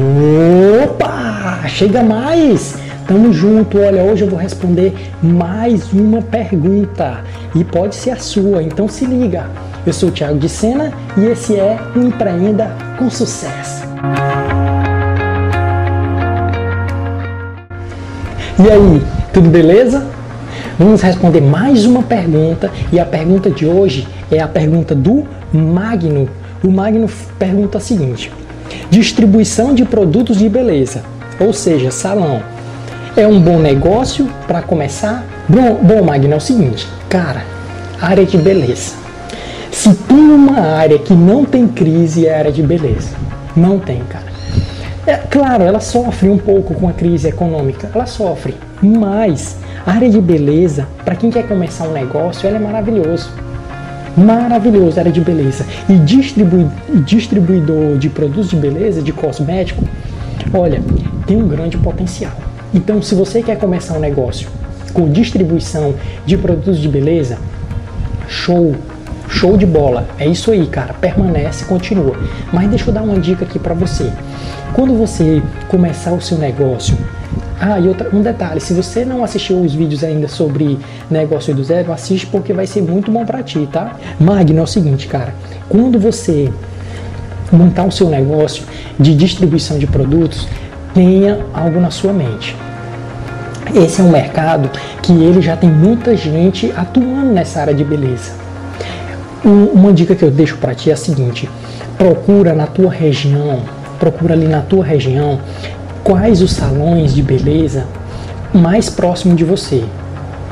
Opa! Chega mais! Tamo junto. Olha, hoje eu vou responder mais uma pergunta e pode ser a sua, então se liga. Eu sou o Thiago de Sena e esse é o Empreenda com Sucesso. E aí, tudo beleza? Vamos responder mais uma pergunta e a pergunta de hoje é a pergunta do Magno. O Magno pergunta a seguinte: Distribuição de produtos de beleza, ou seja, salão. É um bom negócio para começar? Bom, bom, Magno, é o seguinte, cara, área de beleza. Se tem uma área que não tem crise é a área de beleza. Não tem, cara. É, claro, ela sofre um pouco com a crise econômica, ela sofre, mas a área de beleza, para quem quer começar um negócio, ela é maravilhoso. Maravilhoso, área de beleza. E distribuidor de produtos de beleza, de cosmético, olha, tem um grande potencial. Então, se você quer começar um negócio com distribuição de produtos de beleza, show, show de bola. É isso aí, cara. Permanece, continua. Mas deixa eu dar uma dica aqui para você. Quando você começar o seu negócio, ah, e outra, um detalhe, se você não assistiu os vídeos ainda sobre negócio do zero, assiste porque vai ser muito bom para ti, tá? Magno é o seguinte, cara, quando você montar o seu negócio de distribuição de produtos, tenha algo na sua mente. Esse é um mercado que ele já tem muita gente atuando nessa área de beleza. uma dica que eu deixo para ti é a seguinte: procura na tua região, procura ali na tua região quais os salões de beleza mais próximo de você,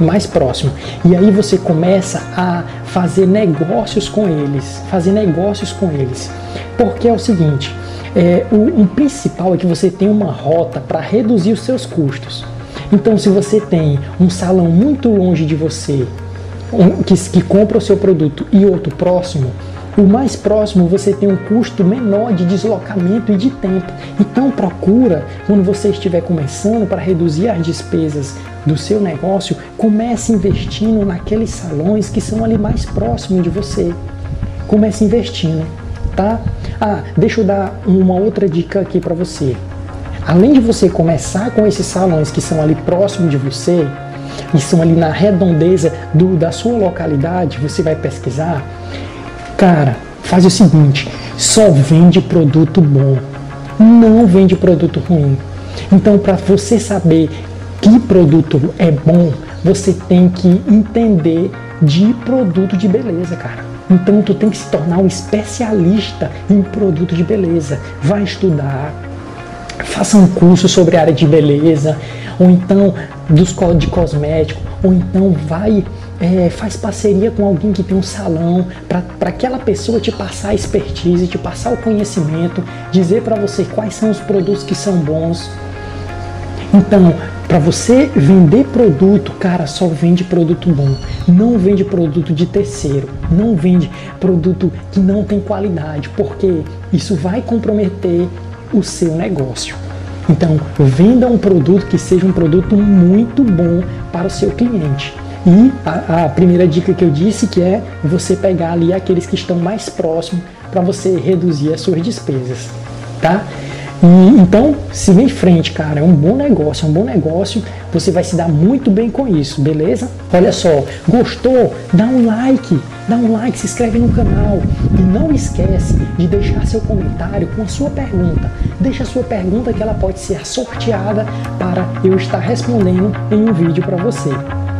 mais próximo. E aí você começa a fazer negócios com eles, fazer negócios com eles. Porque é o seguinte, é, o, o principal é que você tem uma rota para reduzir os seus custos. Então, se você tem um salão muito longe de você, um, que, que compra o seu produto e outro próximo, o mais próximo você tem um custo menor de deslocamento e de tempo. Então procura, quando você estiver começando para reduzir as despesas do seu negócio, comece investindo naqueles salões que são ali mais próximos de você. Comece investindo, tá? Ah, deixa eu dar uma outra dica aqui para você. Além de você começar com esses salões que são ali próximos de você, e são ali na redondeza do, da sua localidade, você vai pesquisar, Cara, faz o seguinte: só vende produto bom, não vende produto ruim. Então, para você saber que produto é bom, você tem que entender de produto de beleza, cara. Então, tu tem que se tornar um especialista em produto de beleza. Vai estudar, faça um curso sobre a área de beleza, ou então dos de cosmético, ou então vai é, faz parceria com alguém que tem um salão para aquela pessoa te passar a expertise, te passar o conhecimento, dizer para você quais são os produtos que são bons. Então, para você vender produto, cara, só vende produto bom. Não vende produto de terceiro. Não vende produto que não tem qualidade, porque isso vai comprometer o seu negócio. Então, venda um produto que seja um produto muito bom para o seu cliente. E a, a, primeira dica que eu disse que é você pegar ali aqueles que estão mais próximos para você reduzir as suas despesas, tá? E, então, siga em frente, cara. É um bom negócio, é um bom negócio. Você vai se dar muito bem com isso, beleza? Olha só, gostou? Dá um like, dá um like, se inscreve no canal e não esquece de deixar seu comentário com a sua pergunta. Deixa a sua pergunta que ela pode ser sorteada para eu estar respondendo em um vídeo para você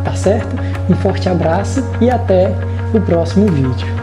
tá certo? Um forte abraço e até o próximo vídeo.